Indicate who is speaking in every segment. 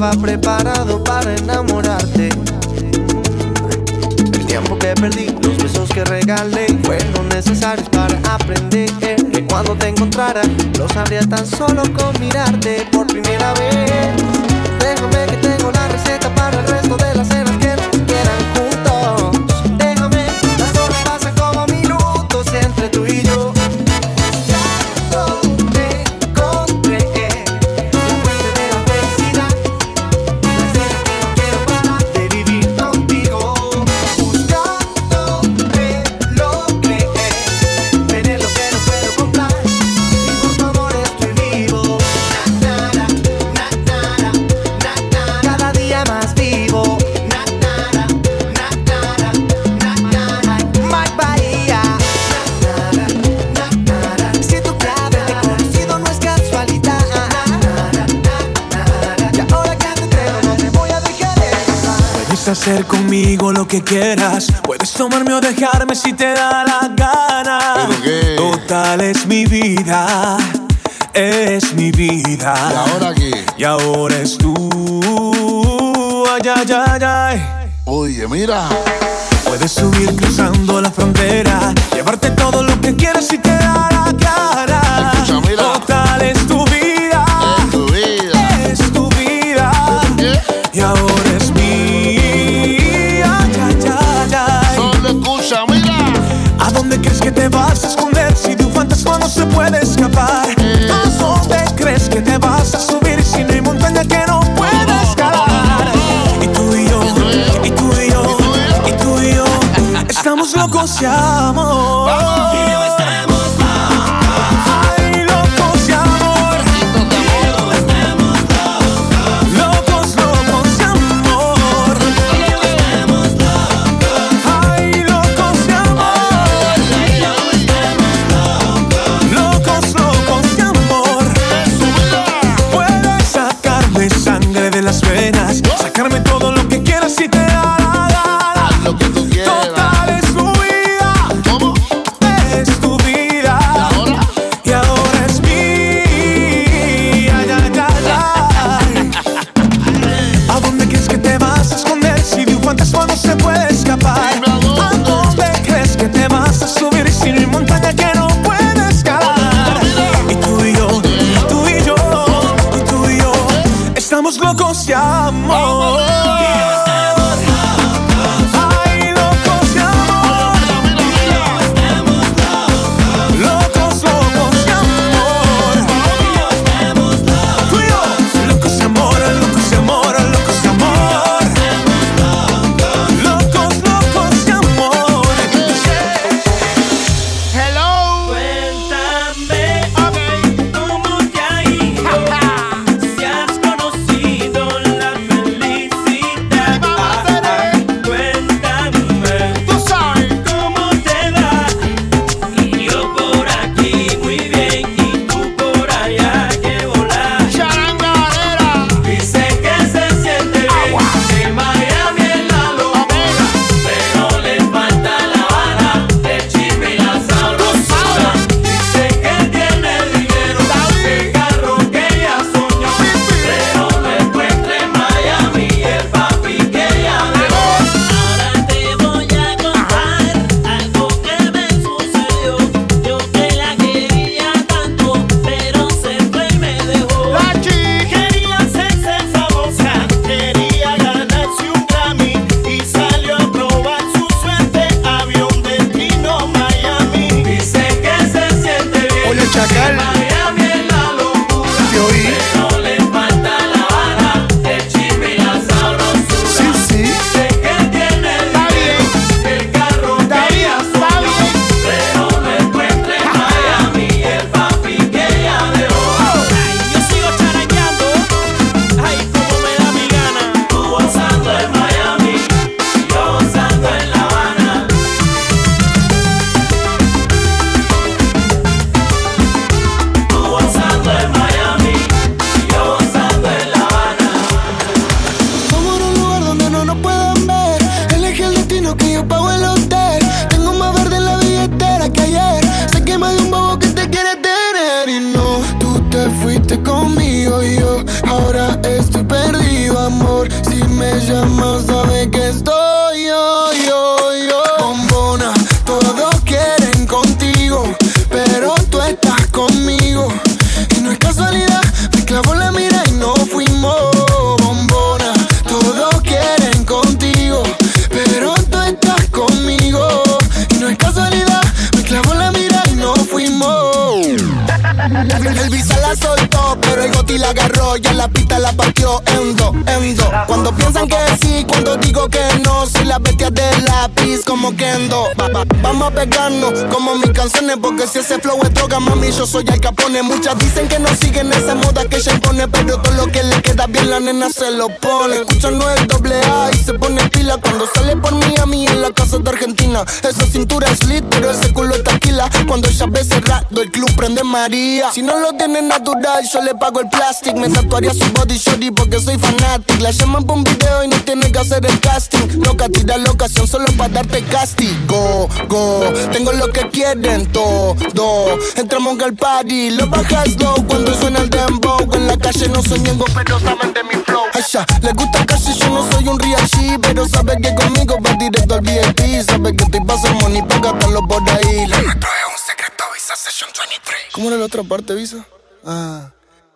Speaker 1: estaba preparado para enamorarte. El tiempo que perdí, los besos que regalé fueron necesarios para aprender que cuando te encontrara lo sabría tan solo con mirarte por primera vez. Déjame
Speaker 2: hacer conmigo lo que quieras. Puedes tomarme o dejarme si te da la gana. Total es mi vida. Es mi vida.
Speaker 3: ¿Y ahora qué?
Speaker 2: Y ahora es tú. Ay, ay, ay, ay.
Speaker 3: Oye, mira.
Speaker 2: Puedes subir cruzando la frontera. Llevarte todo lo que quieras si te da la cara.
Speaker 3: Escucha, mira.
Speaker 2: Total es tu te vas a esconder si de un fantasma no se puede escapar? ¿A dónde crees que te vas a subir si no hay montaña que no puedas escalar? Y tú y yo, y tú y yo, y tú y yo, estamos locos de amor.
Speaker 4: Si no lo tiene natural, yo le pago el plastic. Me tatuaría su body shorty porque soy fanatic. La llaman por un video y no tiene que hacer el casting. Loca, tira la ocasión solo para darte castigo. Go, tengo lo que quieren todo. Entramos al party, lo bajas low cuando suena el dembow. En la calle no soy ñengo, pero saben de mi flow. Ay, ya, le gusta casi, yo no soy un real G, pero sabe que conmigo va directo al VIP. Sabe que estoy pasando money para gastarlo por ahí. Session 23. ¿Cómo era la otra parte, Visa? Ah.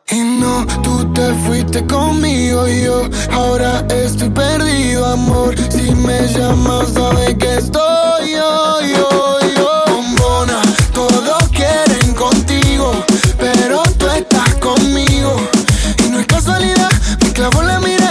Speaker 4: Y no, tú te fuiste conmigo y yo ahora estoy perdido, amor. Si me llamas, sabes que estoy yo, yo, yo. Bombona, todos quieren contigo, pero tú estás conmigo. Y no es casualidad, me clavo la mira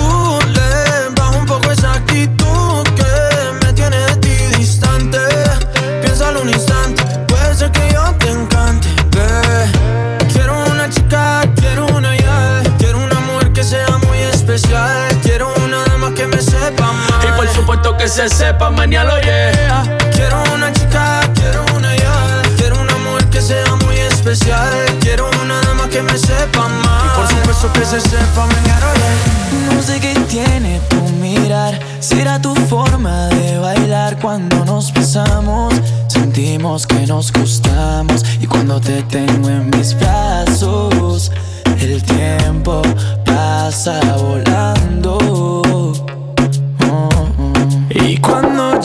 Speaker 5: que se sepa mañana, yeah. Quiero una chica, quiero una ya, quiero un amor que sea muy especial. Quiero una dama que me sepa amar. Y por supuesto que se sepa mañana, yeah.
Speaker 6: No sé qué tiene tu mirar, será tu forma de bailar cuando nos besamos. Sentimos que nos gustamos y cuando te tengo en mis brazos, el tiempo pasa volando.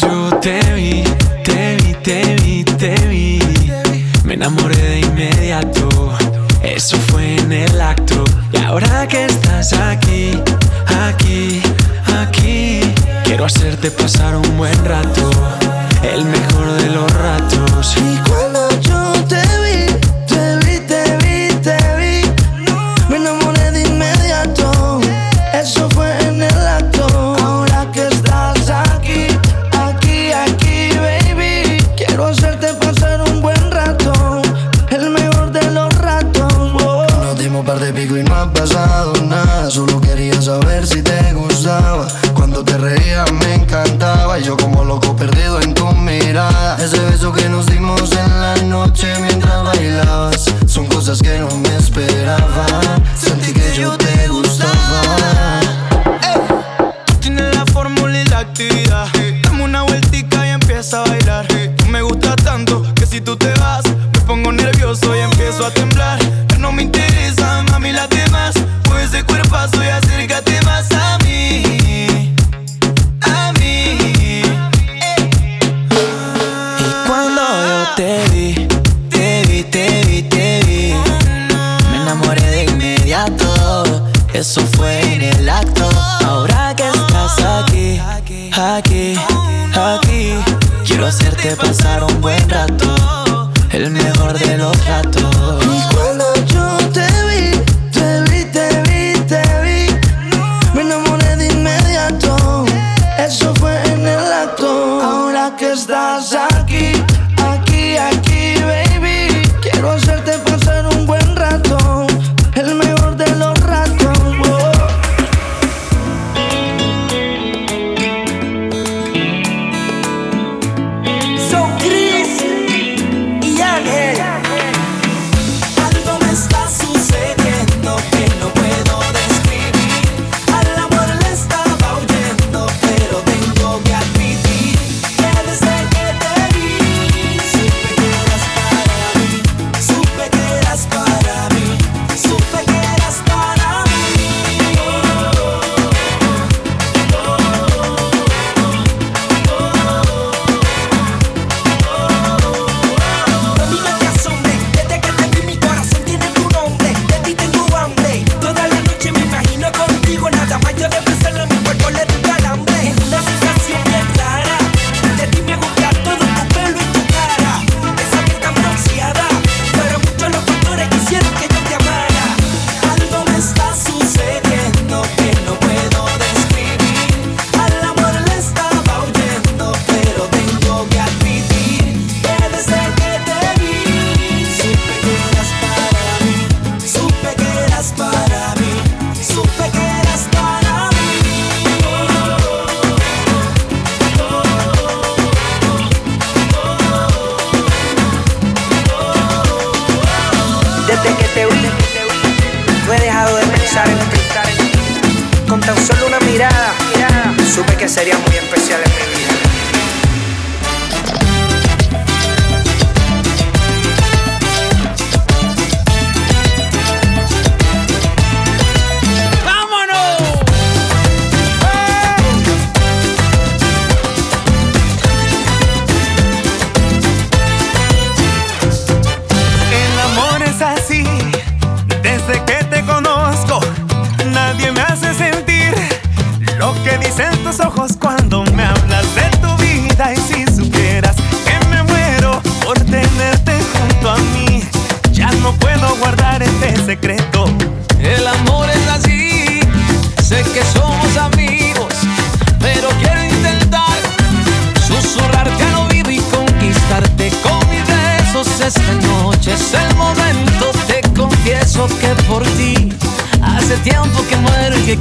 Speaker 6: Yo te vi, te vi, te vi, te vi, me enamoré de inmediato. Eso fue en el acto. Y ahora que estás aquí, aquí, aquí, quiero hacerte pasar un buen rato. El mejor de los ratos. Y cuando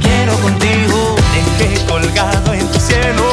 Speaker 6: quiero
Speaker 2: contigo.
Speaker 7: Dejé colgado en tu cielo,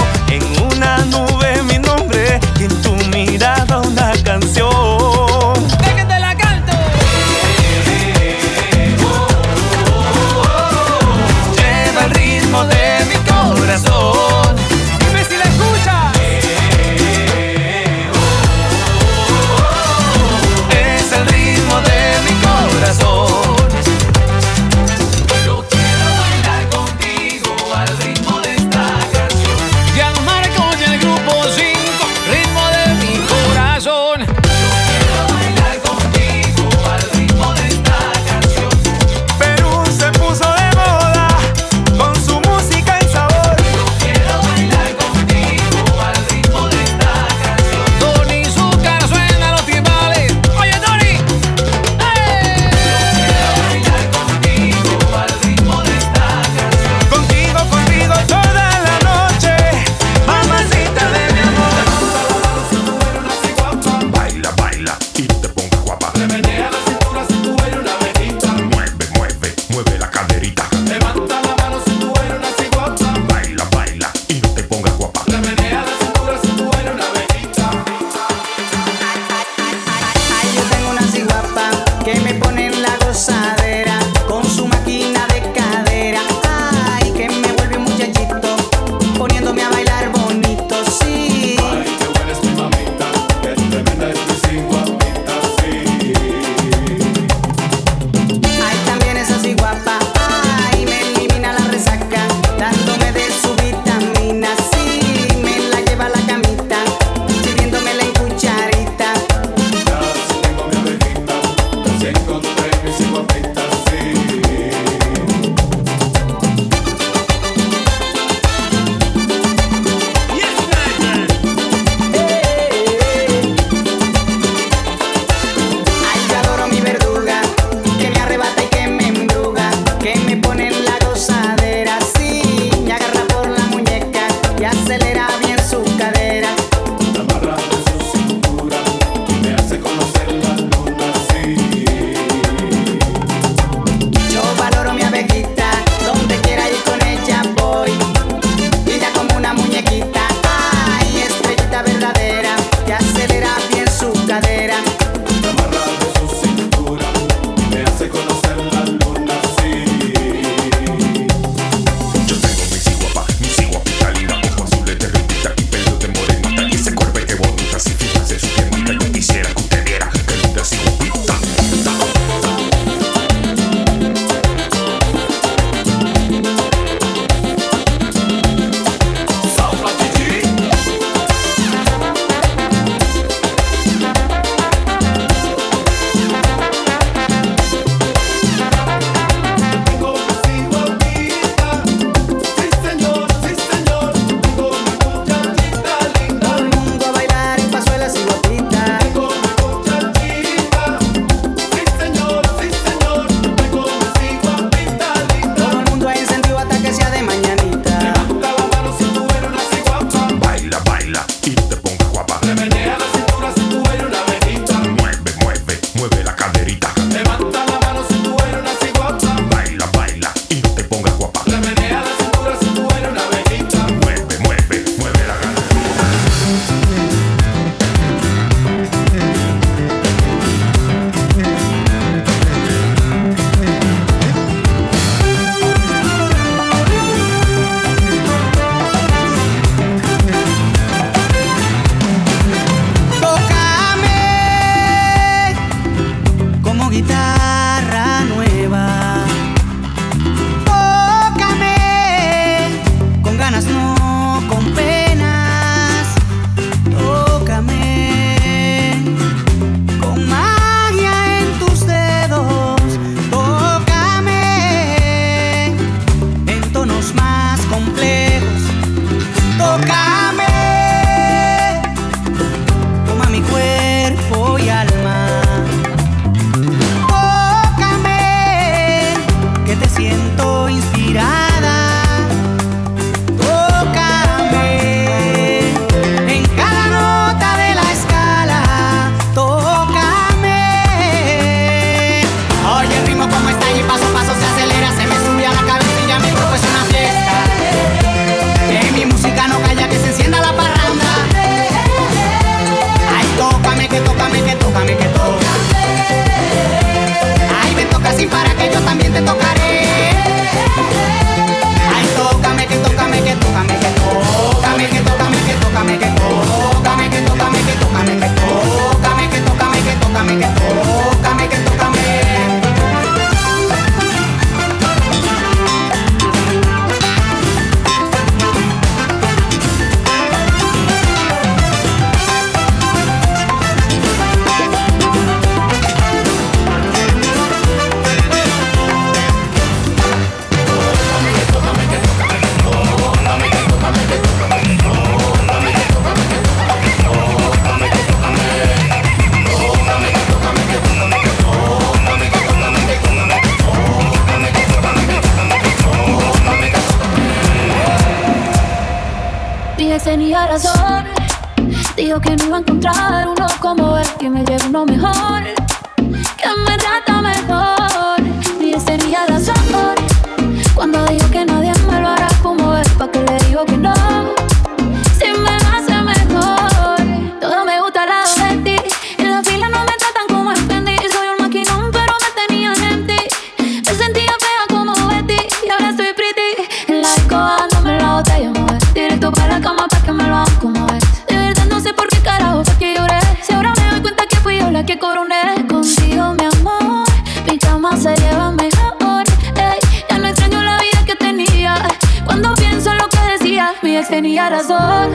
Speaker 8: tenía razón.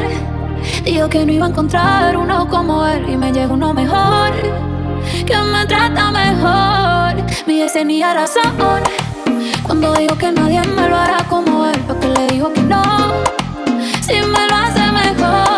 Speaker 8: Dijo que no iba a encontrar uno como él y me llegó uno mejor. Que me trata mejor. Mi ex tenía razón. Cuando dijo que nadie me lo hará como él, porque le dijo que no. Si me lo hace mejor.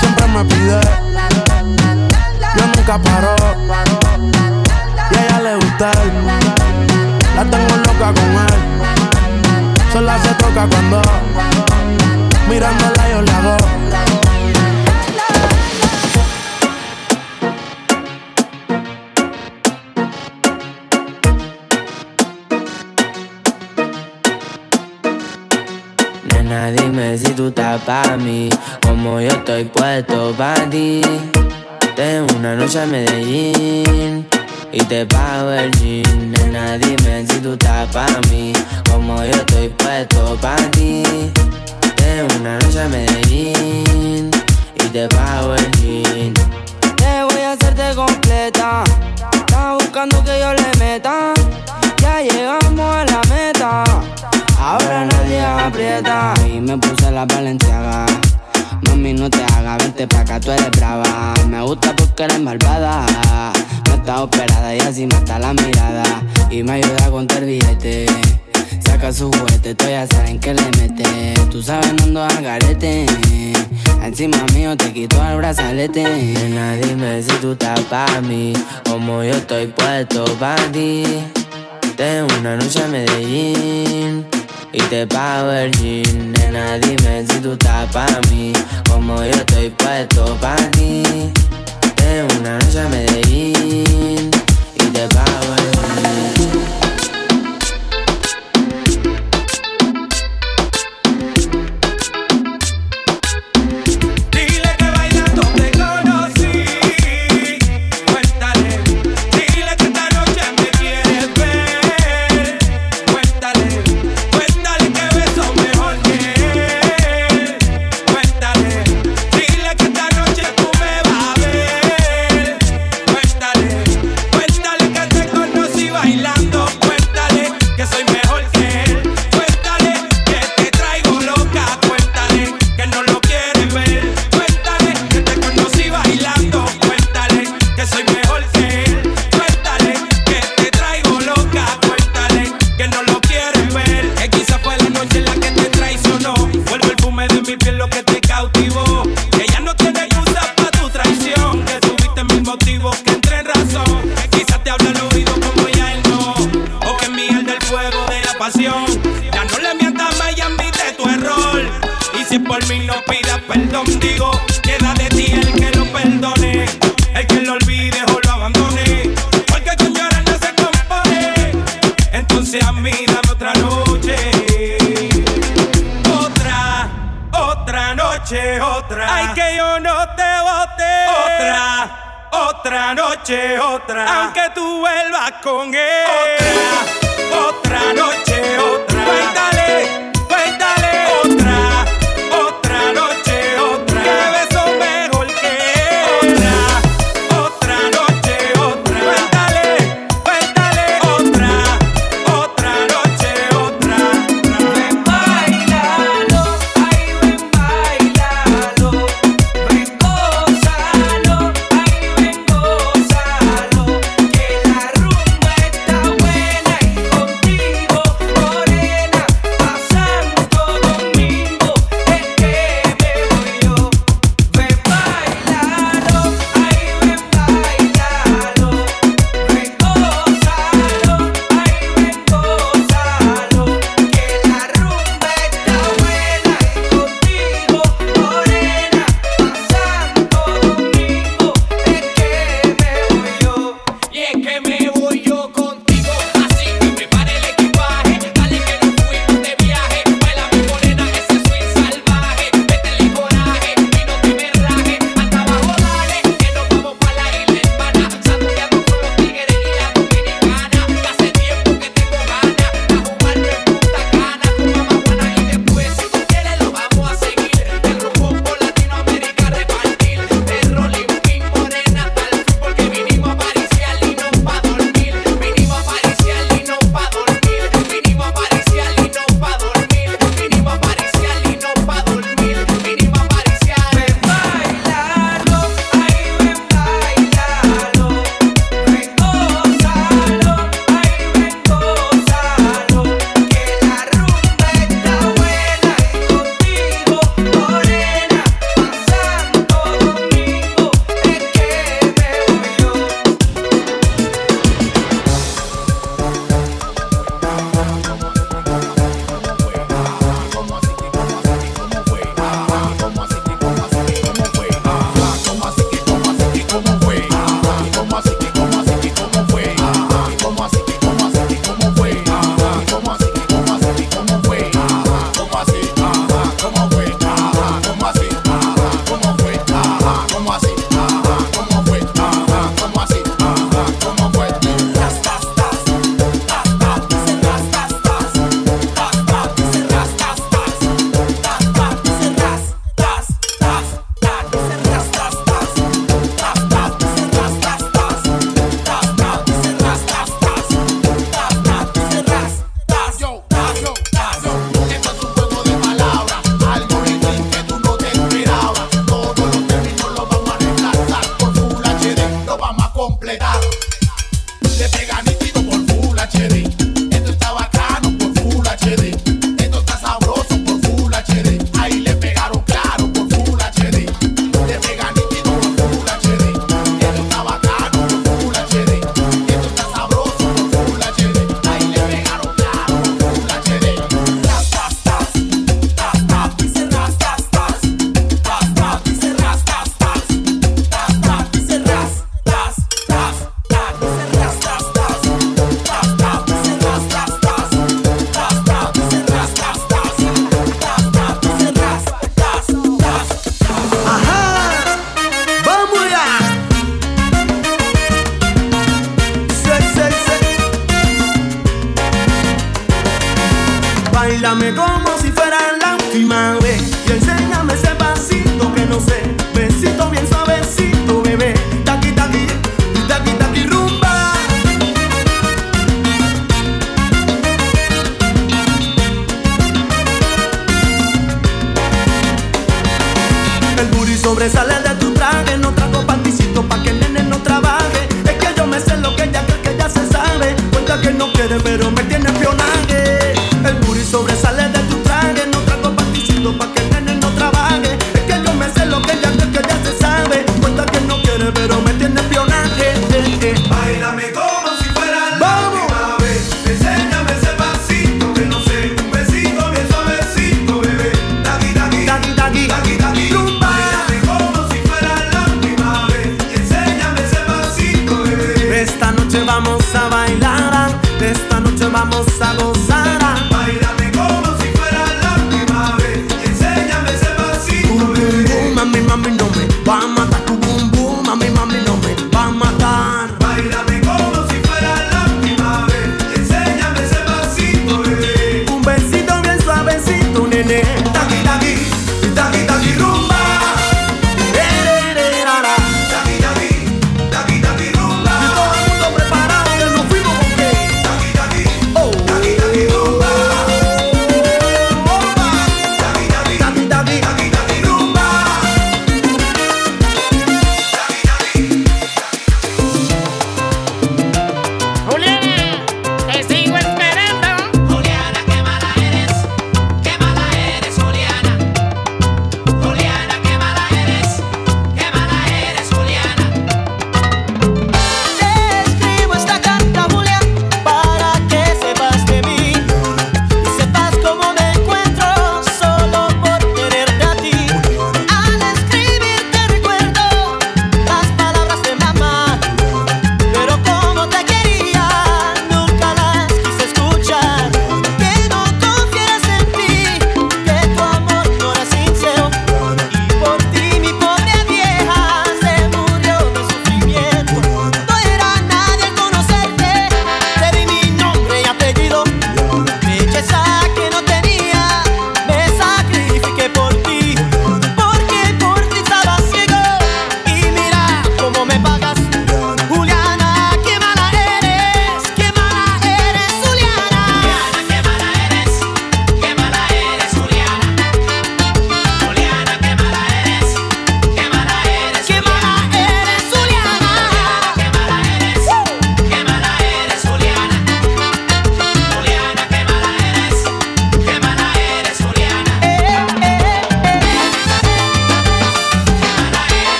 Speaker 9: Siempre me pide. Yo nunca paro. Y a ella le gusta. La tengo loca con él. Sola se toca cuando mirándola yo la hago.
Speaker 10: Pa' mí, como yo estoy puesto pa' ti. Tengo una noche a Medellín y te pago el jean. Nena, dime si tú estás pa' mí, como yo estoy puesto pa' ti. Tengo una noche a Medellín y te pago el jean.
Speaker 11: Te voy a hacerte completa. Estás buscando que yo le meta. Ya llegamos a la meta. Ahora nadie aprieta. Y me puse la valenciaga. Mami, no te hagas, vente pa' acá, tú eres brava. Me gusta porque eres malvada. No está operada y así mata la mirada. Y me ayuda a contar billete. Saca su juguete, tú ya saben que le mete. Tú sabes, no ando al garete. Encima mío te quito el brazalete.
Speaker 10: Nena, dime si tú estás pa' mí, como yo estoy puesto pa' ti. Tengo una noche a Medellín y te pago el jean. Nena, dime si tú estás pa' mí, como yo estoy puesto pa' ti. Tengo una noche a Medellín y te pago el jean.
Speaker 7: contigo, queda de ti el que lo perdone, el que lo olvide o lo abandone, porque con llorar no se compone. Entonces a mí dame otra noche, otra, otra noche, otra. Ay, que yo no te bote, otra, otra noche, otra. Aunque tú vuelvas con él.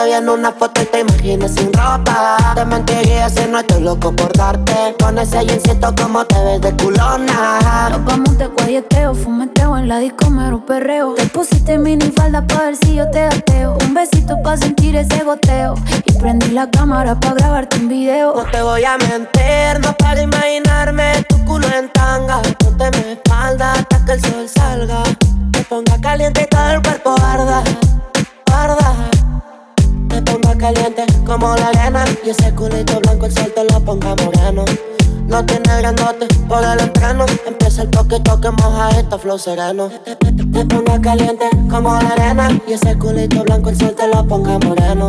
Speaker 8: Te vi en una foto y te imaginas sin ropa. Te mentiría si no estoy
Speaker 12: loco por darte. Con ese jeansito como te ves de culona.
Speaker 8: Nos vamos de guayeteo, fumeteo en la disco, mero perreo. Te pusiste mini falda pa' ver si yo te ateo. Un besito pa' sentir ese goteo. Y prendí la cámara pa' grabarte un video.
Speaker 12: No te voy a mentir, no para imaginarme tu culo en tanga. Ponte mi espalda hasta que el sol salga. Te ponga caliente y todo el cuerpo arda. Caliente como la arena. Y ese culito blanco el sol te lo ponga moreno. No tiene grandote por el entreno. Empieza el toque, toque, moja esto, flow sereno. Te, te- te- te ponga caliente como la arena. Y ese culito blanco el sol te lo ponga moreno.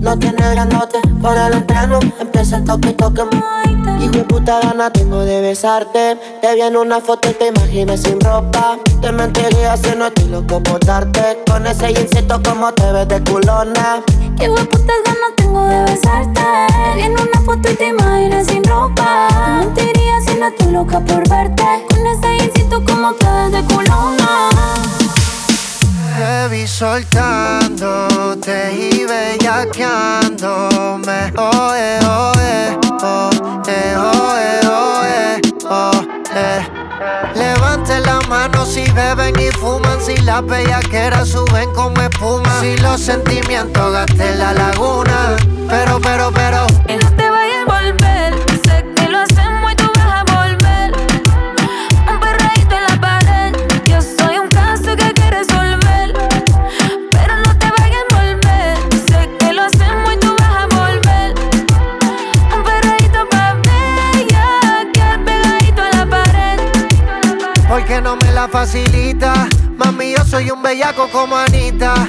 Speaker 12: No tiene grandote por el entreno. Empieza el toque, toque, Hijo de puta gana tengo de besarte. Te vi en una foto y te imaginas sin ropa. Te mentiría si no estoy loco por darte. Con ese jeansito como te ves de culona.
Speaker 8: Qué putas ganas tengo de besarte. Te vi en una foto y te imaginas sin ropa. Te mentiría si no estoy loca por verte. Con ese jeansito como te ves de culona.
Speaker 13: Te vi soltándote y bellaqueándome. Oe, oe, oh, eh, oe, oe, oh, eh. Levanten la mano si beben y fuman, si las bellaqueras suben como espuma, si los sentimientos gasten la laguna. Pero, pero, pero, facilita. Mami, yo soy un bellaco como Anita.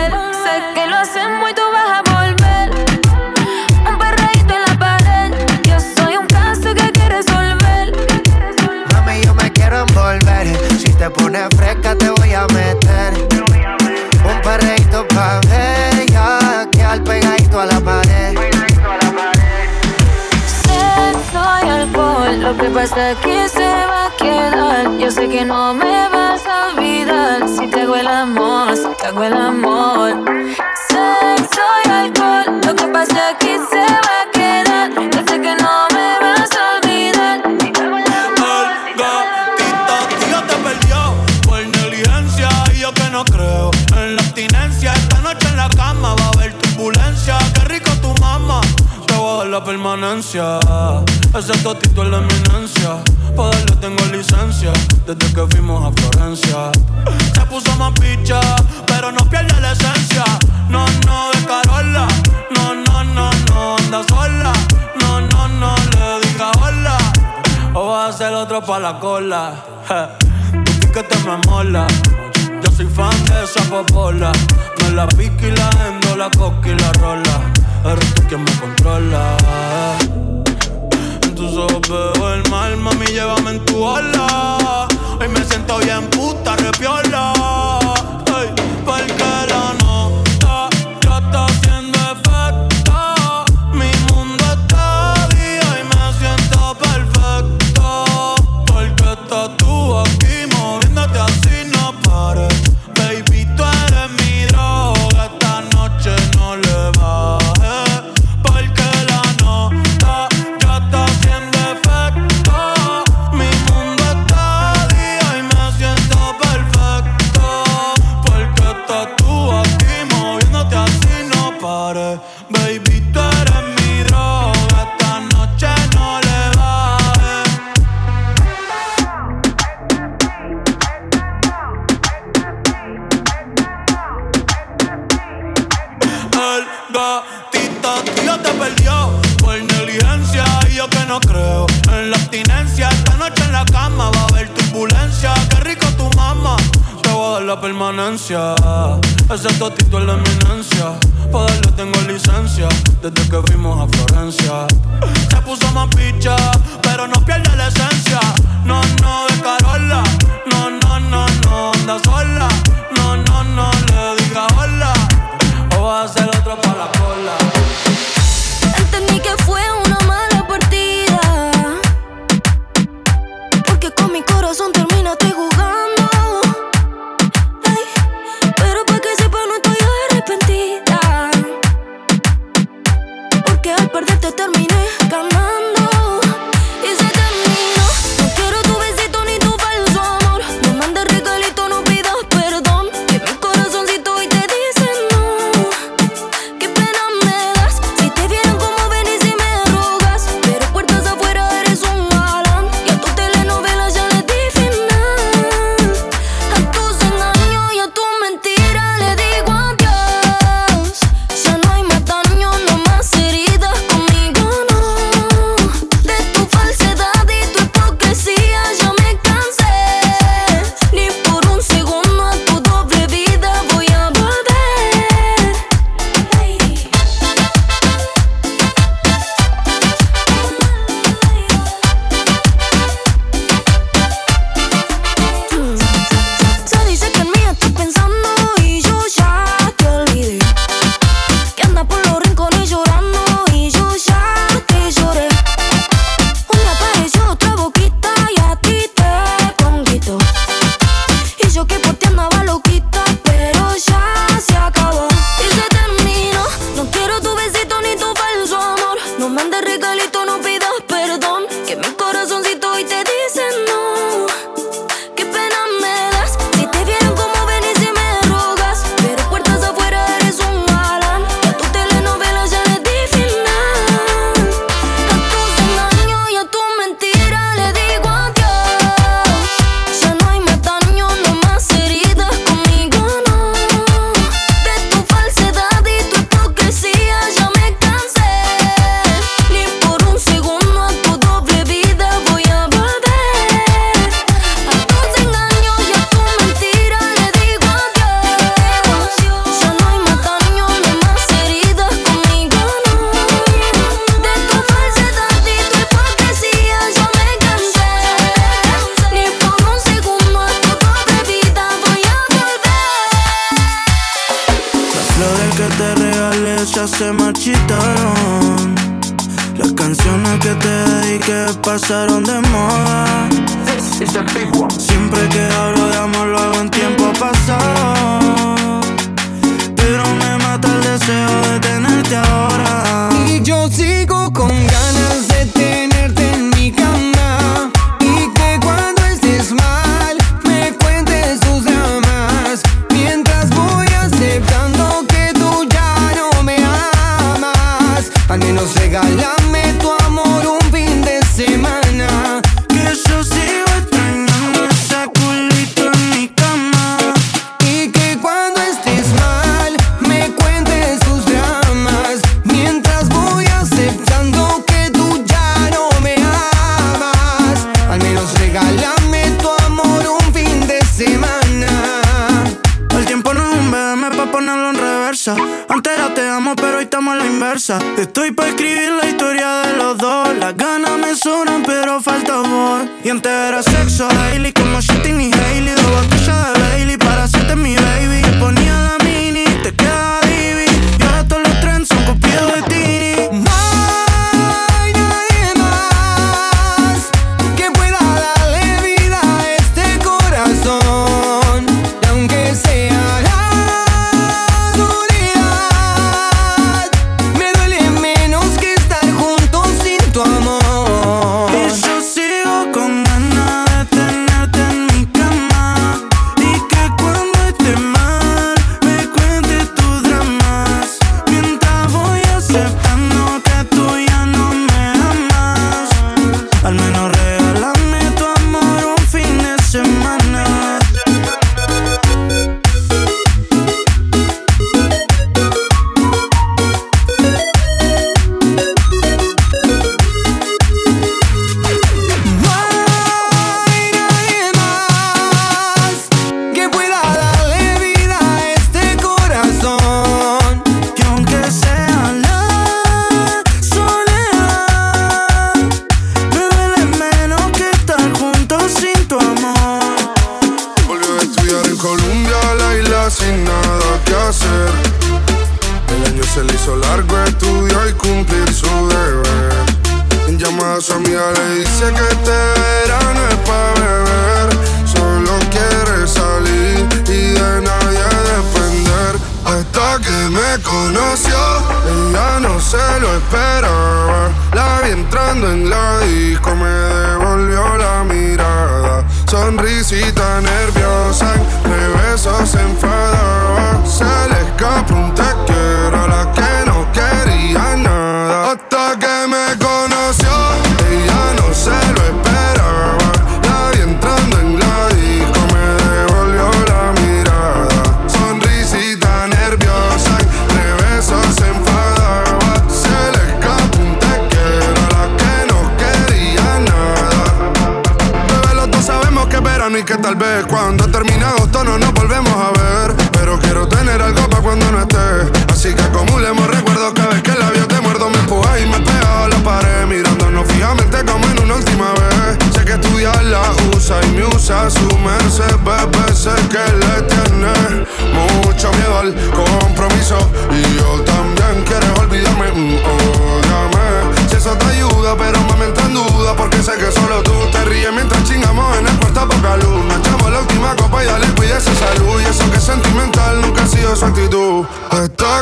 Speaker 13: Pones fresca, te voy a meter. Un perreíto pa' bella. Que al pegadito a la pared.
Speaker 8: Sexo y alcohol, lo que pasa aquí se va a quedar. Yo sé que no me vas a olvidar si te hago el amor, si te hago el amor. Sexo y alcohol, lo que pasa aquí se va a quedar.
Speaker 14: Permanencia. Ese totito es la eminencia. Pa' darle tengo licencia desde que fuimos a Florencia. Se puso más picha, pero no pierde la esencia. No, no, de Carola. No, no, no, no, anda sola. No, no, no, le diga hola. O vas a ser otro pa' la cola. Je, Tu piquete me mola. Yo soy fan de esa popola. Me la pica y la endo, la coca y la rola. Eres tú quien me controla. En tus ojos veo el mal, mami, llévame en tu ola. Hoy me siento bien puta, repiola. Ey, porque la
Speaker 15: la permanencia. Ese totito es la eminencia. Pa' darle tengo licencia. Desde que fuimos a Florencia. Se puso más picha, pero no pierde la esencia. No, no, de Carola. No, no, no, no, anda sola. No, no, no, le diga hola. O va a ser otro pa' la cola.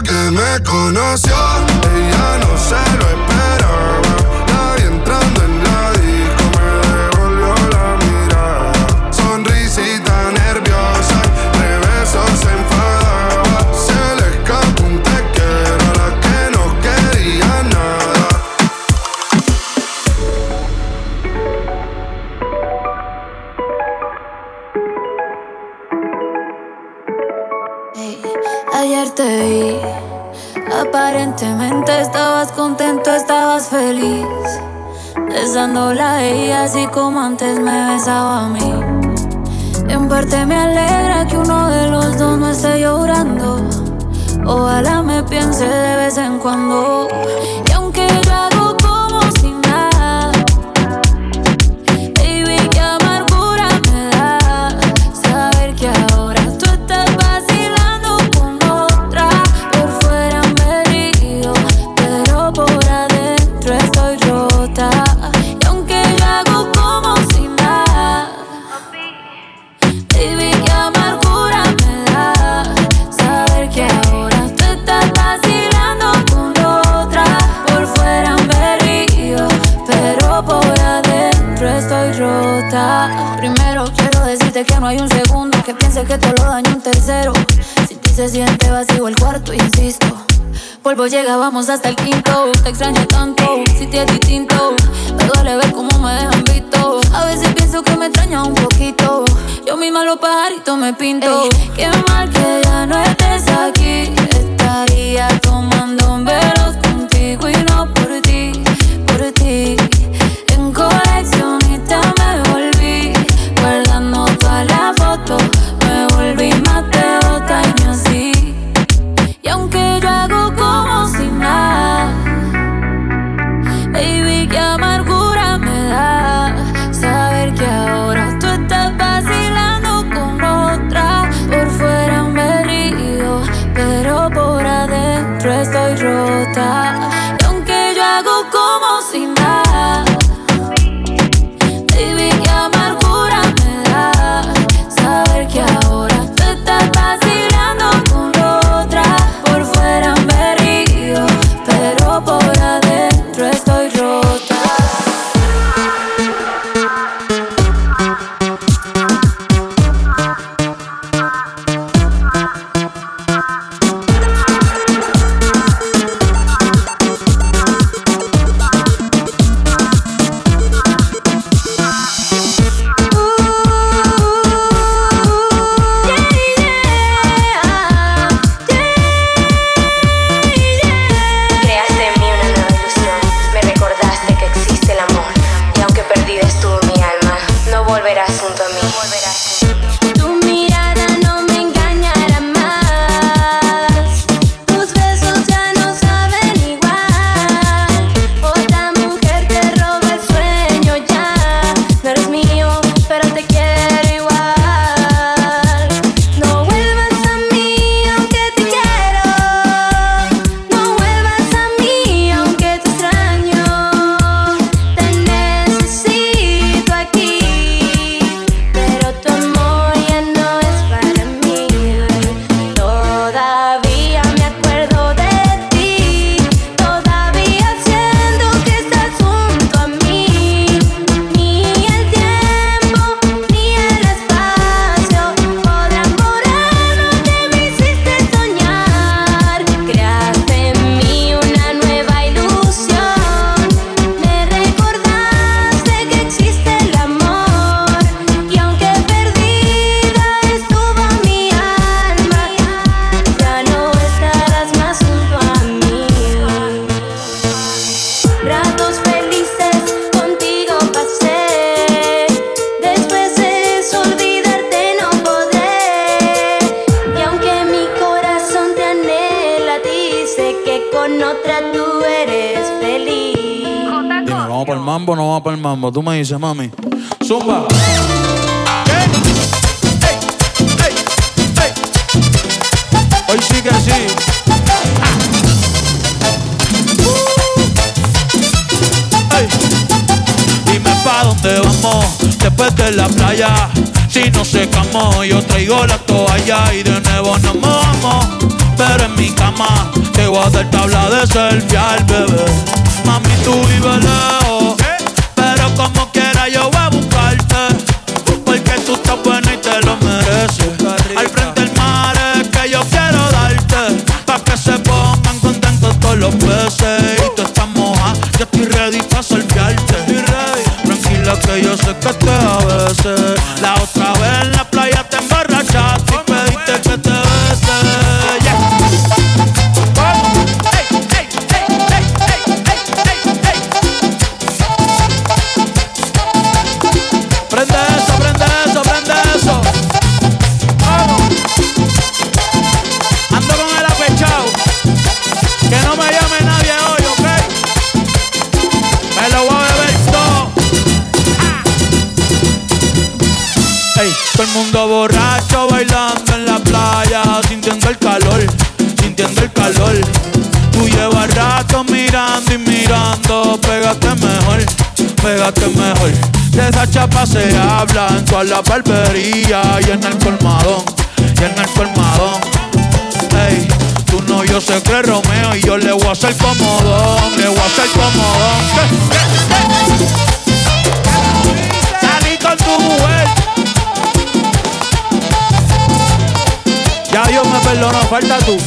Speaker 8: que me
Speaker 16: conoció, ella no se lo esperaba. como
Speaker 8: antes me besaba a mí. En parte me alegra que uno de los dos no esté llorando. Ojalá me piense de vez en cuando. polvo llegábamos hasta el quinto. Te extraño tanto, si te es distinto. Me duele ver cómo me dejan visto. A veces pienso que me extraña un poquito. Yo misma los pajaritos me pinto. Ey, qué mal que ya no estés aquí. Estaría tomando
Speaker 14: dices, mami. Zumba. Hoy sí que sí. Ey. Dime pa' dónde vamos después de la playa. Si no secamos, yo traigo la toalla y de nuevo nos mojamos. Pero en mi cama te voy a hacer tabla de selfie al bebé. Mami, tú vives lejos, que yo sé que te a veces. La otra vez la en toda la barbería y en el colmadón, y en el colmadón. Ey, tú no, yo que es Romeo y yo le voy a hacer comodón, le voy a hacer comodón. Salí con tu mujer. Ya Dios me perdonó, falta tú.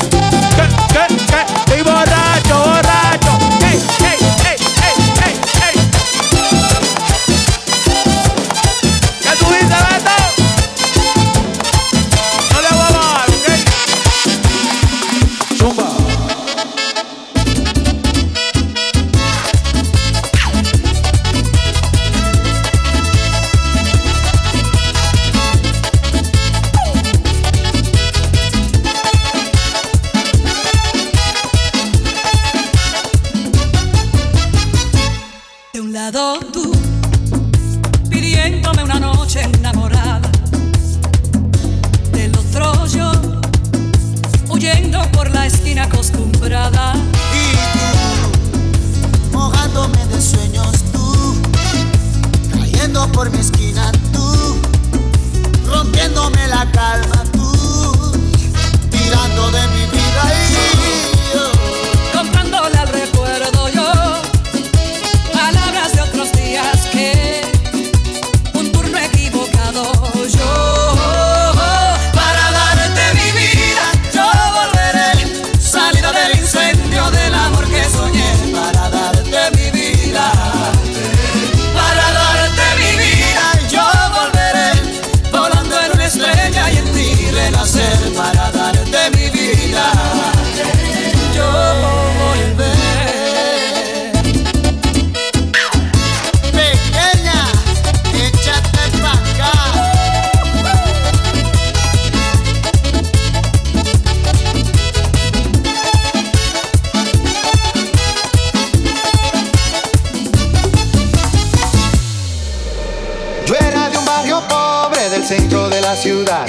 Speaker 17: Ciudad.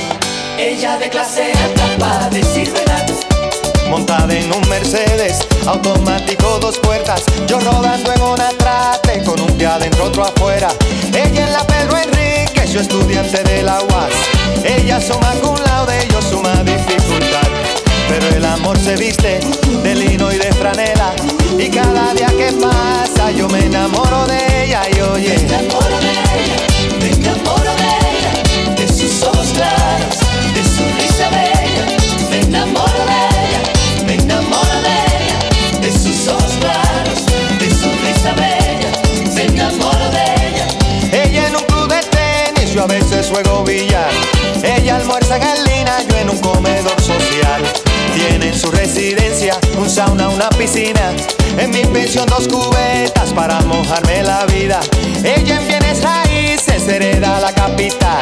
Speaker 18: Ella de clase alta para decir verdad.
Speaker 17: Montada en un Mercedes, automático dos puertas. Yo rodando en una trate con un pie adentro, otro afuera. Ella en la Pedro Enrique, yo estudiante de la UAS. Ella suma cum laude, yo suma dificultad. Pero el amor se viste de lino y de franela. Y cada día que pasa yo me enamoro de ella y oye.
Speaker 18: Me enamoro de ella, de su risa bella. Me enamoro de ella, me enamoro de ella, de sus ojos claros, de su risa bella. Me enamoro de ella.
Speaker 17: Ella en un club de tenis, yo a veces juego billar. Ella almuerza en el lina, yo en un comedor social. Tiene en su residencia un sauna, una piscina. En mi pensión dos cubetas para mojarme la vida. Ella en bienes raíces hereda la capital.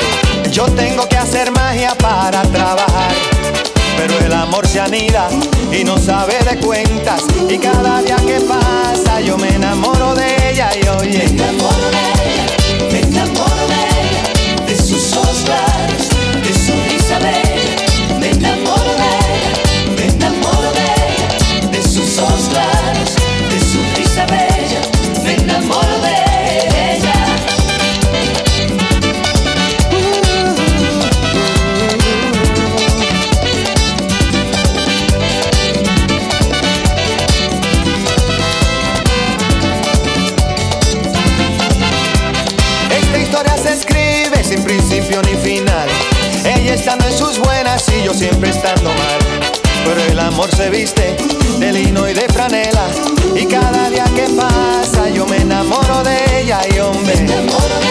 Speaker 17: Yo tengo que hacer magia para trabajar. Pero el amor se anida y no sabe de cuentas. Y cada día que pasa yo me enamoro de ella y oye.
Speaker 5: Me enamoro
Speaker 17: siempre estando mal. Pero el amor se viste de lino y de franela. Y cada día que pasa yo me enamoro de ella y hombre.
Speaker 5: Me enamoro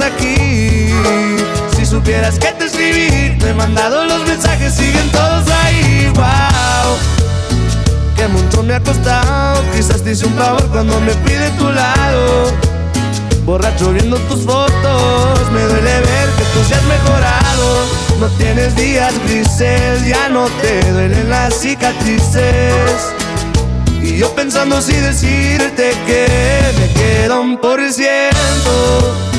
Speaker 17: Aquí. Si
Speaker 19: supieras que te escribí, te he mandado los mensajes, siguen todos ahí. Wow, que mucho me ha costado. Quizás te hice un favor cuando me fui de tu lado. Borracho viendo tus fotos, me duele ver que tú seas mejorado. No tienes días grises, ya no te duelen las cicatrices. Y yo pensando si decirte que me queda un por ciento.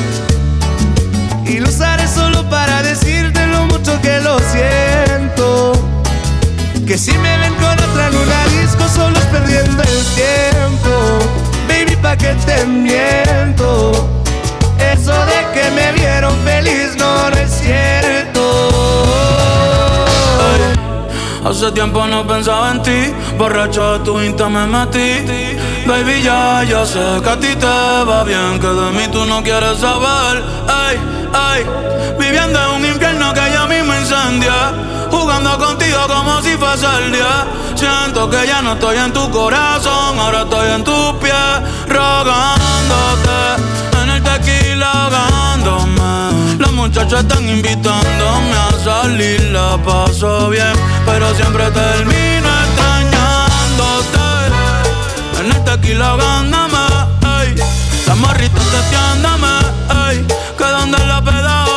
Speaker 19: Y lo usaré solo para decirte lo mucho que lo siento. Que si me ven con otra en una disco, solo es perdiendo el tiempo. Baby, pa' que te miento. Eso de que me vieron feliz no, no es cierto.
Speaker 14: Hace tiempo no pensaba en ti, borracho de tu insta me metí. Baby, ya, ya sé que a ti te va bien, que de mí tú no quieres saber. Ay, viviendo en un infierno que ya mismo incendia. Jugando contigo como si fuese el día. Siento que ya no estoy en tu corazón, ahora estoy en tus pies, rogándote. En el tequila ahogándome. Los muchachos están invitándome a salir, la paso bien, pero siempre termino extrañándote. En el tequila ahogándome, ey. Las morritas testeándome. Donde la peda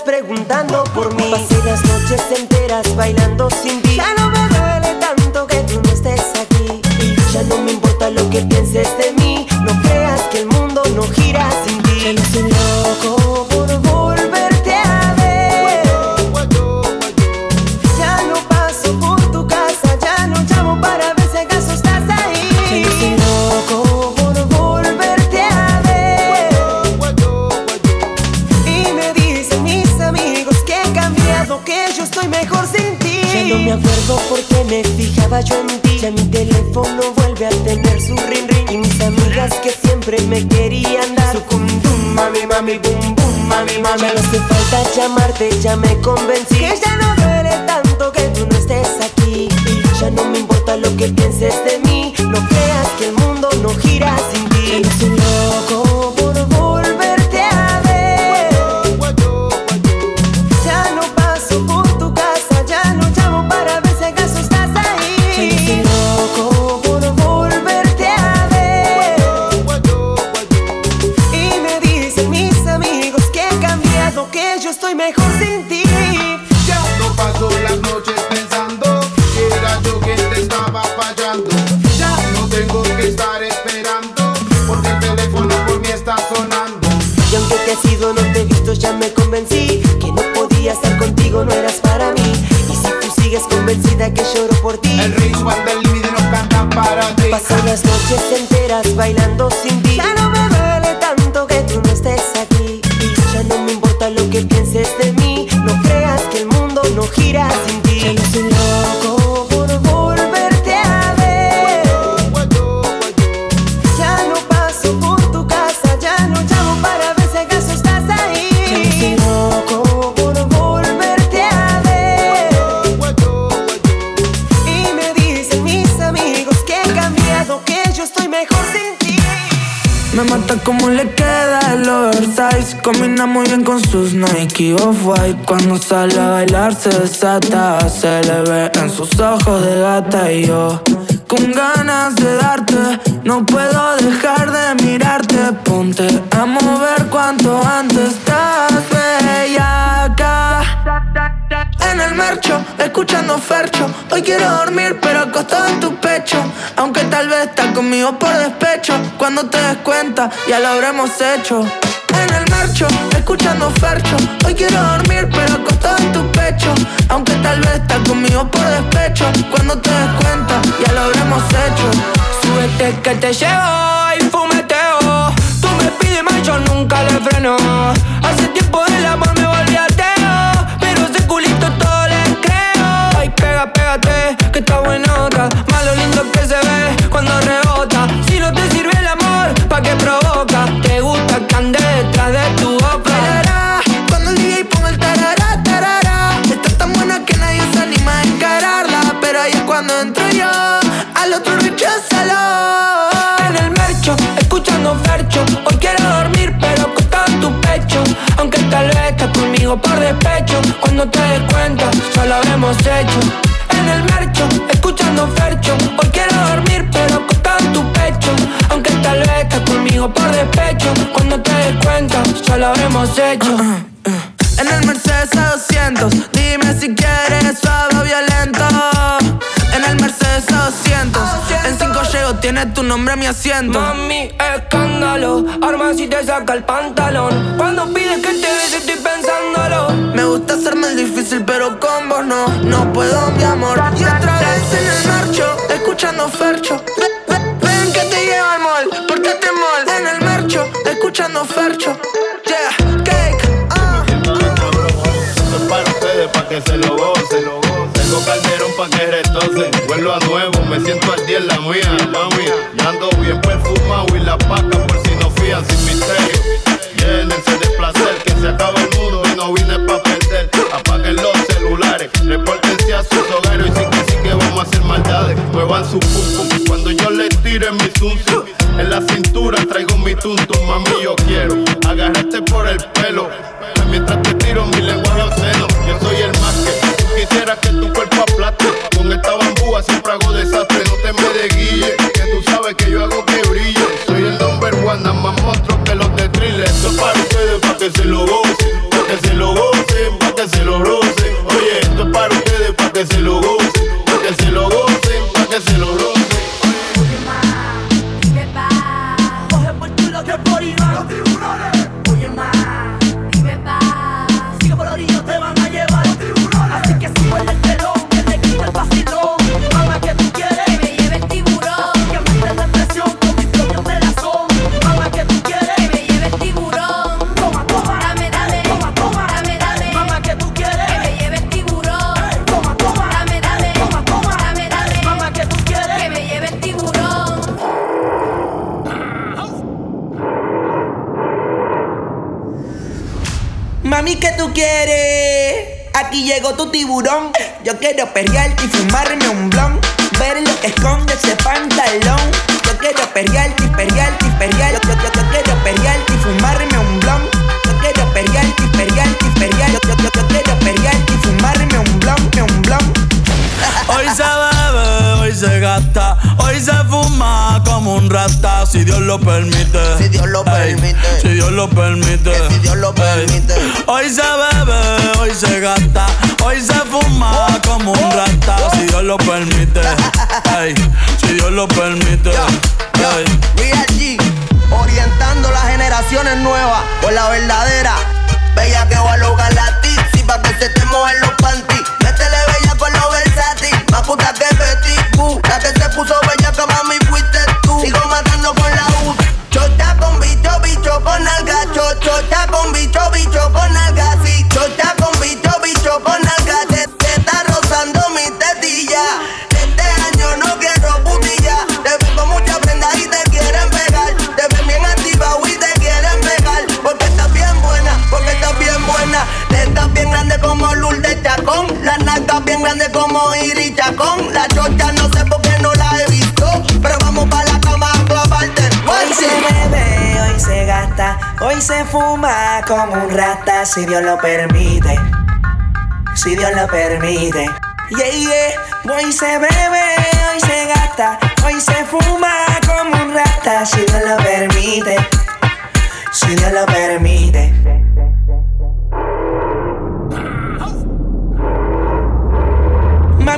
Speaker 20: preguntando
Speaker 5: Nike Off-White Cuando sale a bailar se desata Se le ve en sus ojos de gata y yo Con ganas de darte No puedo dejar de mirarte Ponte a mover cuanto antes Estás bellaca en el marcho, escuchando Fercho. Hoy quiero dormir, pero acostado en tu pecho. Aunque tal vez estás conmigo por despecho. Cuando te des cuenta, ya lo habremos hecho. En el marcho, escuchando Fercho. Hoy quiero dormir, pero acostado en tu pecho. Aunque tal vez estás conmigo por despecho. Cuando te des cuenta, ya lo habremos hecho. Súbete que te llevo y fumeteo. Tú me pides más, yo nunca le freno. Hace tiempo del amor me volví ateo. Pero ese culito todo le creo. Ay, pega, pégate, que está buenota. Más lo lindo que se ve cuando rebota. Si no te sirve el amor, ¿pa' qué provoca? Te gusta que ande detrás de tu boca. Tarará, Cuando el DJ ponga el tarará, tarará. Está tan buena que nadie se anima a encararla. Pero ahí es cuando entro yo. Al otro recházalo. En el mercho, escuchando Fercho. Hoy quiero dormir, pero acostado en tu pecho. Aunque tal vez estás conmigo por despecho. Cuando te des cuenta, ya lo habremos hecho. Cuenta, ya lo habremos hecho. En el Mercedes A200, dime si quieres suave o violento. En el Mercedes A200, en 5 llego, tiene tu nombre mi asiento.
Speaker 21: Mami, escándalo, arma si te saca el pantalón. Cuando pides que te bese, estoy pensándolo.
Speaker 5: Me gusta hacerme el difícil, pero con vos no, no puedo, mi amor. Y otra vez en el marcho, escuchando Fercho. Escuchando Fercho. Yeah, cake, ah.
Speaker 22: Es para ustedes, pa' que se lo gocen. Tengo calderón pa' que retocen. Vuelvo a nuevo, me siento al día en la mía, mami. Ya ando bien perfumado y la paca por si no fían sin misterio. Llénense de placer, que se acaba el mundo y no vine pa' perder. Apaguen los celulares, repórtense a sus hogares y sí Muevan su pum cuando yo les tire mi zum. En la cintura traigo mi tuntum, mami yo quiero agarrarte por el pelo. Mientras te tiro mi lenguaje obsceno, yo soy el más que tú quisieras que tu cuerpo aplaste. Con esta bambúa siempre hago desastre, no te me desguille, que tú sabes que yo hago que brille. Soy el number one, más monstruo que los de thriller. Esto es para ustedes, para que se lo gocen,
Speaker 21: Llegó tu tiburón. Yo quiero perrearte y fumarme un blon. Ver lo que esconde ese pantalón. Yo quiero perrearte y perrearte y perrearte. Yo, yo, yo, quiero perrearte y fumarme un blon. Yo quiero perrearte y perrearte y perrearte. Yo, yo, yo quiero perrearte y fumarme un blon, un blon.
Speaker 14: Hoy se bebe, hoy se gasta, hoy se fuma como un rata, si Dios lo permite. Si Dios lo permite. Si Dios lo permite. Si Dios lo permite. Hoy se bebe, hoy se gasta, hoy se fuma como un rata, si Dios lo permite. Ey, si Dios lo permite. Ey.
Speaker 23: Real G, orientando las generaciones nuevas por la verdadera. Bella que va a lograr la que Betty Boo. La que se puso bella que mami fuiste tú. Sigo matando con la U. Chota con bicho, bicho con alga. Cho, chota con bicho, bicho con alga. Sí, chota con bicho, bicho con alga. Te, te está rozando mi tetilla. Este año no quiero putilla. Te veo con mucha prenda y te quieren pegar. Te ven bien activa y te quieren pegar. Porque estás bien buena, porque estás bien buena. Te estás bien grande como Lourdes Chacón. La nalgas bien grande como Iri Chacón. La chocha no sé por qué no la he visto. Pero vamos para la cama a clavarte.
Speaker 21: Hoy se bebe, hoy se gasta, hoy se fuma como un rata, si Dios lo permite. Si Dios lo permite. Yeah, yeah. Hoy se bebe, hoy se gasta, hoy se fuma como un rata, si Dios lo permite. Si Dios lo permite.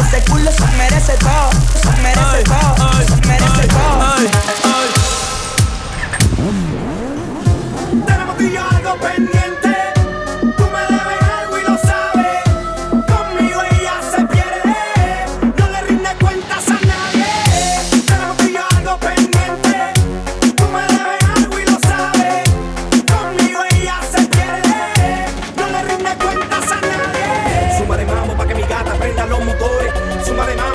Speaker 21: ese culo se merece todo, se merece todo, se merece todo.
Speaker 24: Tenemos yo algo pendiente. Nadie. Suma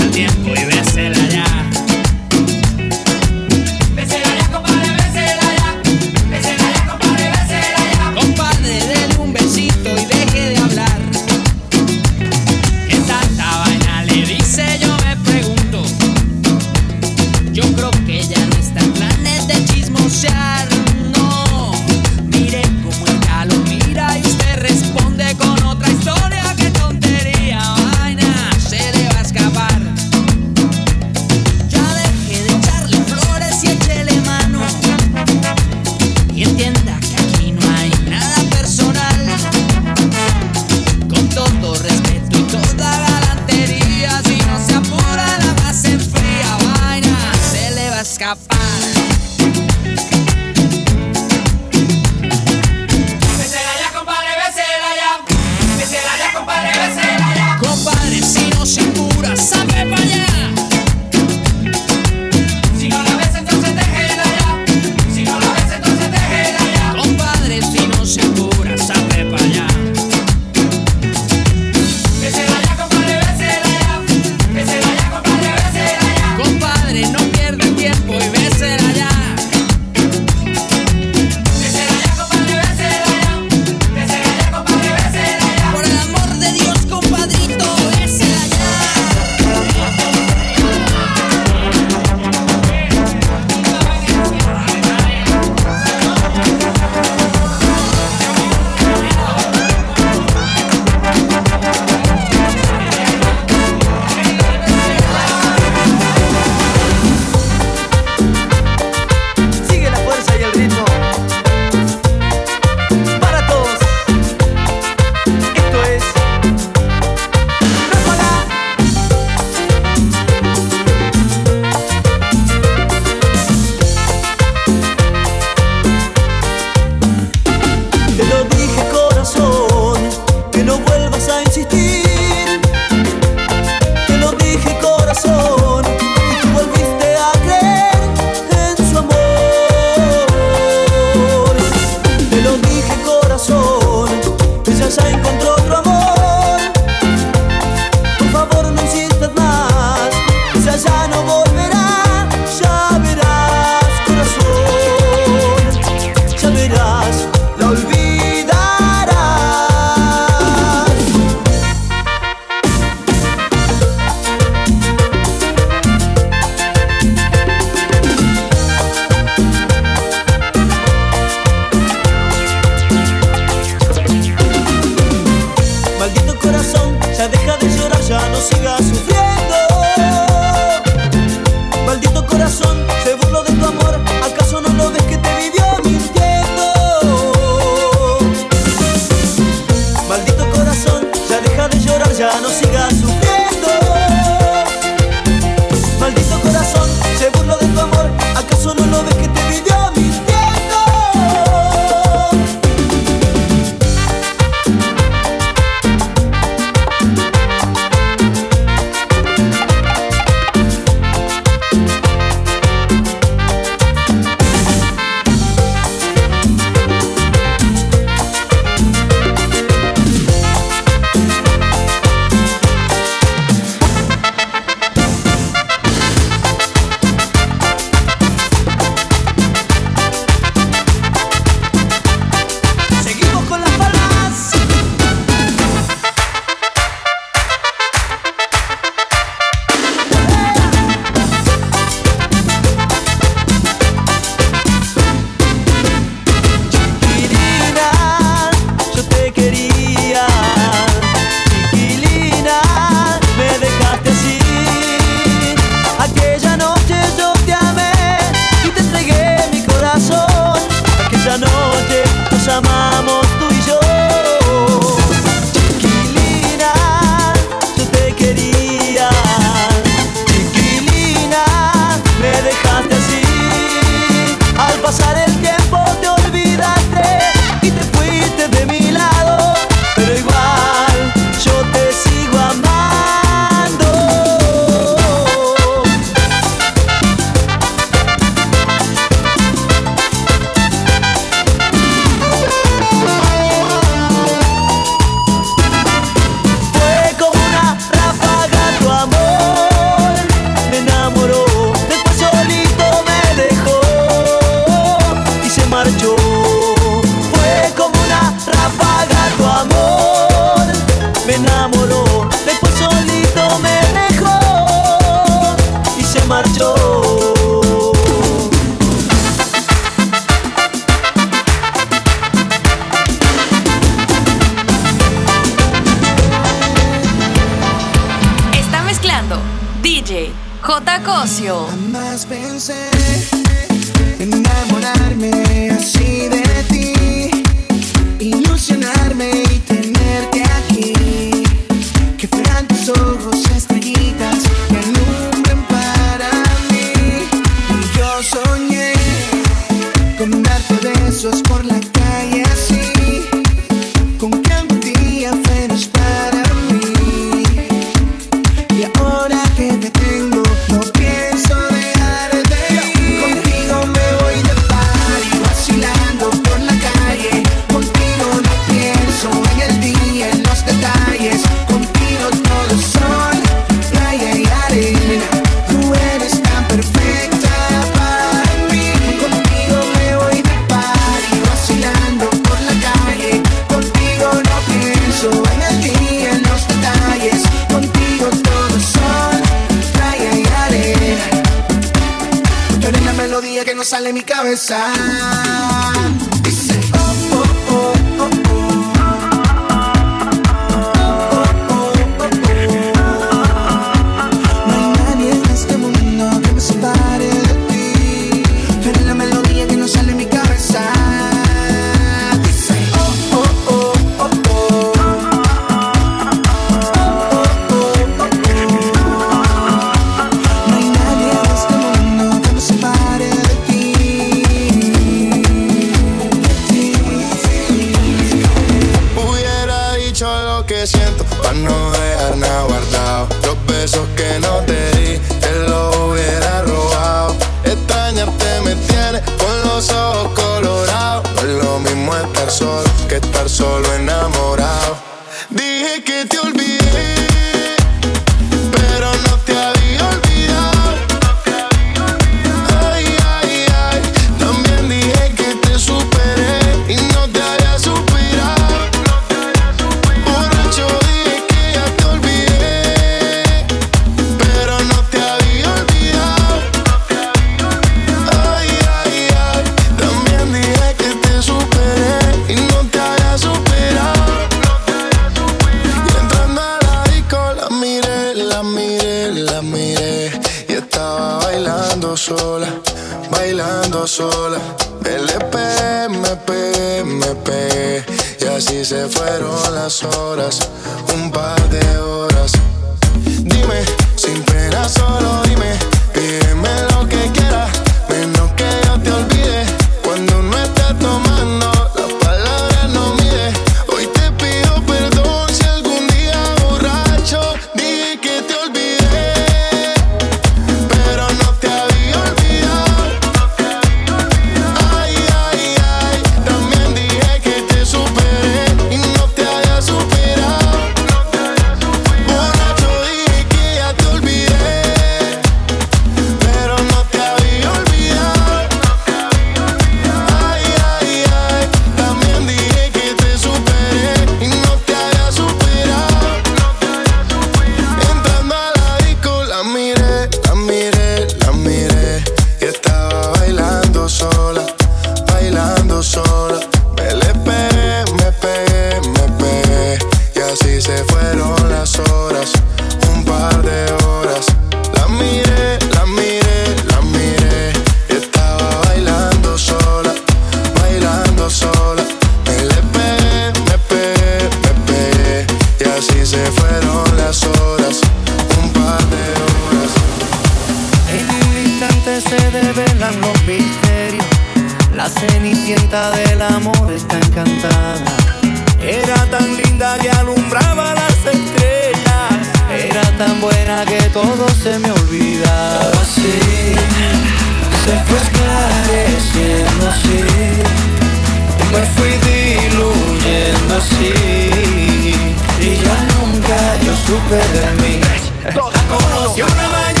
Speaker 25: Toda
Speaker 1: corrupción.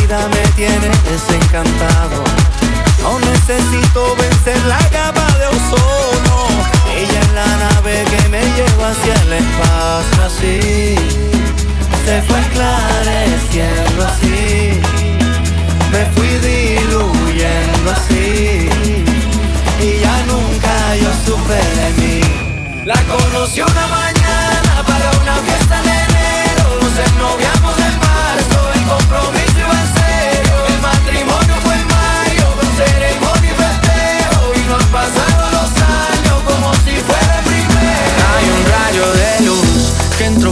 Speaker 1: vida me tiene desencantado. No necesito vencer la capa de ozono. Ella es la nave que me lleva hacia el espacio así. Se fue esclareciendo así. Me fui diluyendo así. Y ya nunca yo supe de mí. La conocí una mañana para una fiesta
Speaker 5: de enero. Se novia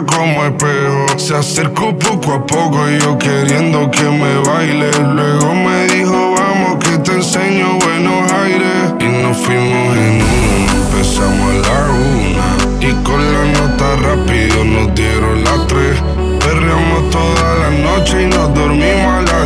Speaker 16: como espejo. Se acercó poco a poco y yo queriendo que me baile. Luego me dijo, vamos que te enseño buenos aires. Y nos fuimos en uno, empezamos a la una. Y con la nota rápido nos dieron las tres. Perreamos toda la noche y nos dormimos a la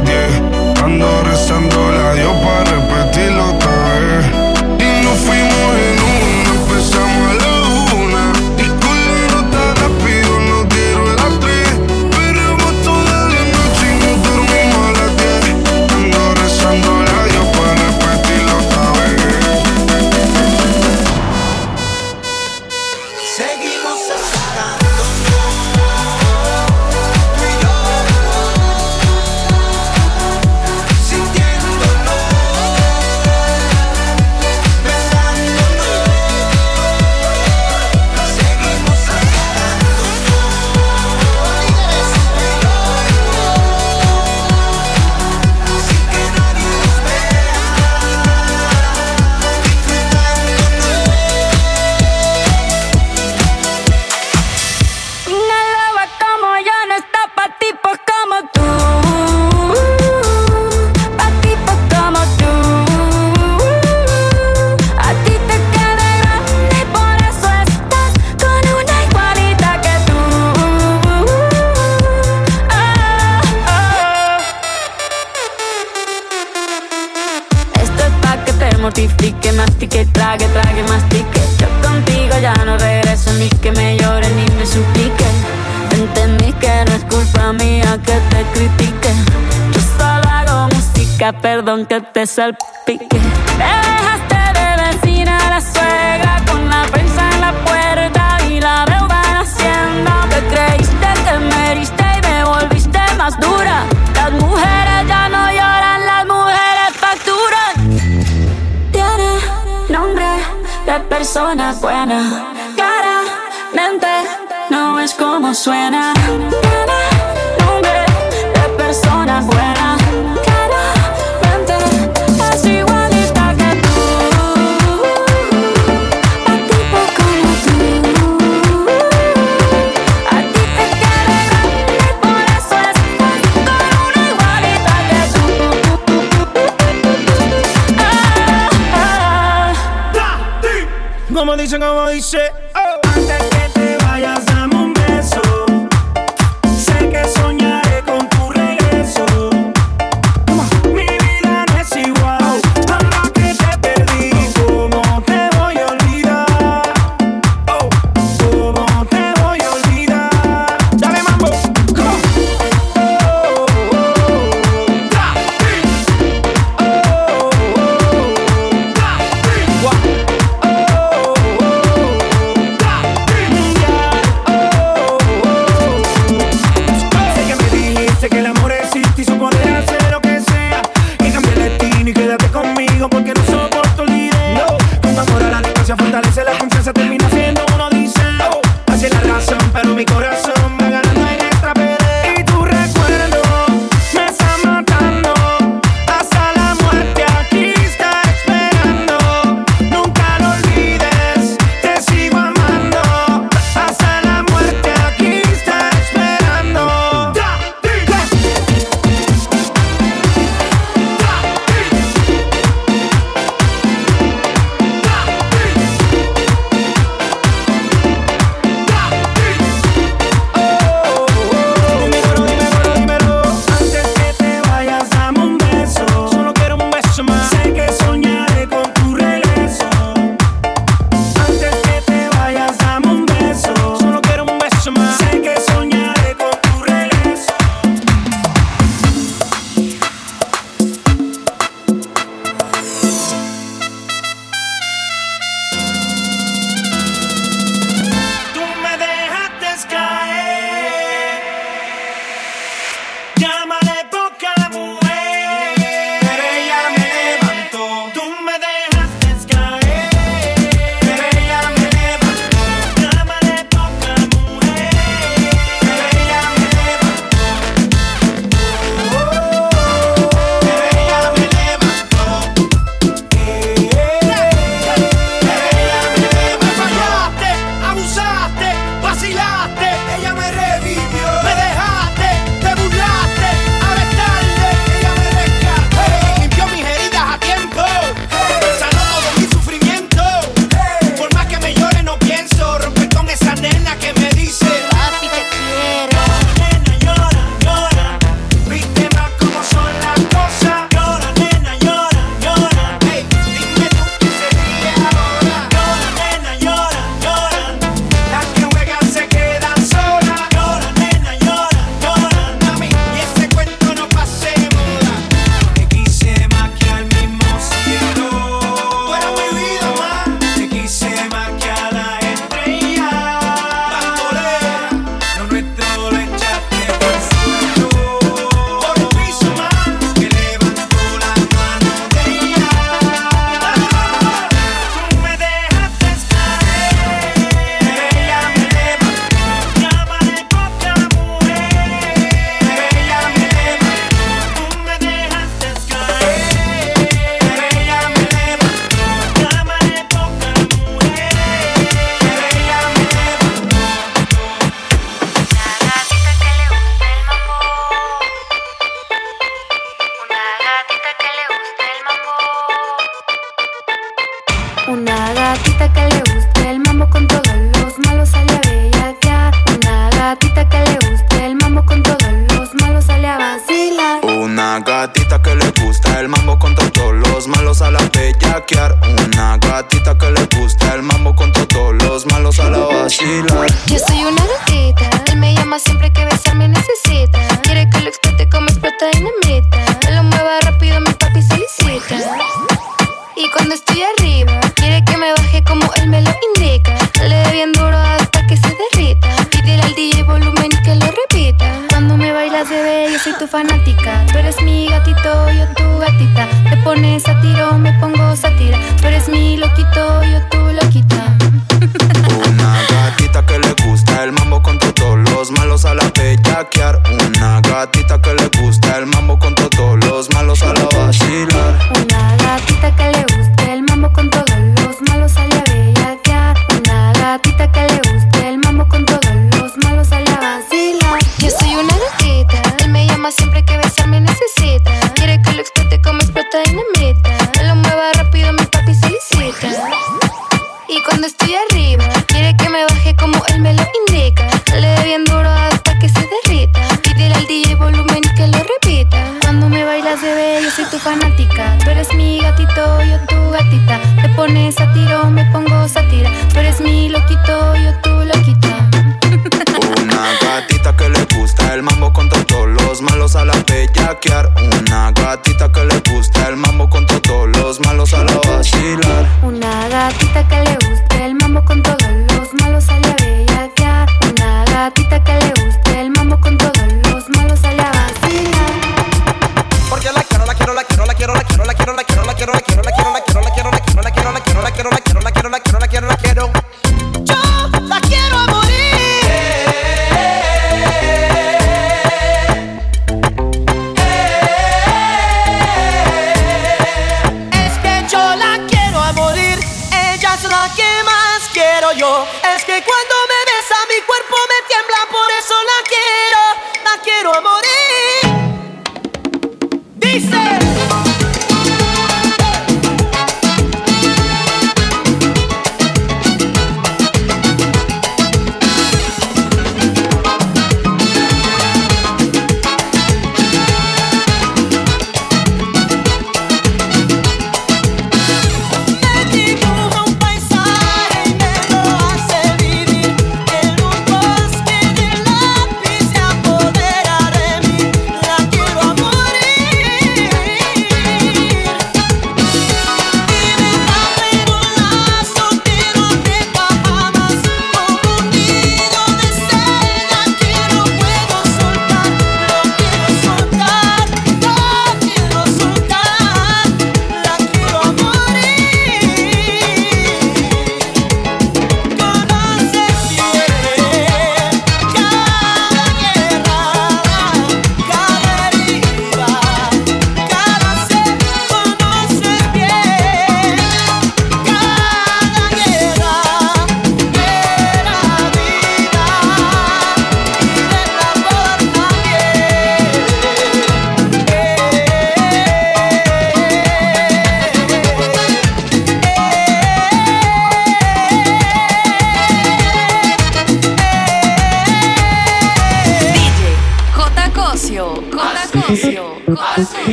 Speaker 8: ah.
Speaker 26: Como dice,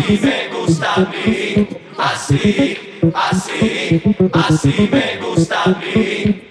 Speaker 26: así me
Speaker 27: gusta a
Speaker 10: mí, así, así, así me gusta a mí.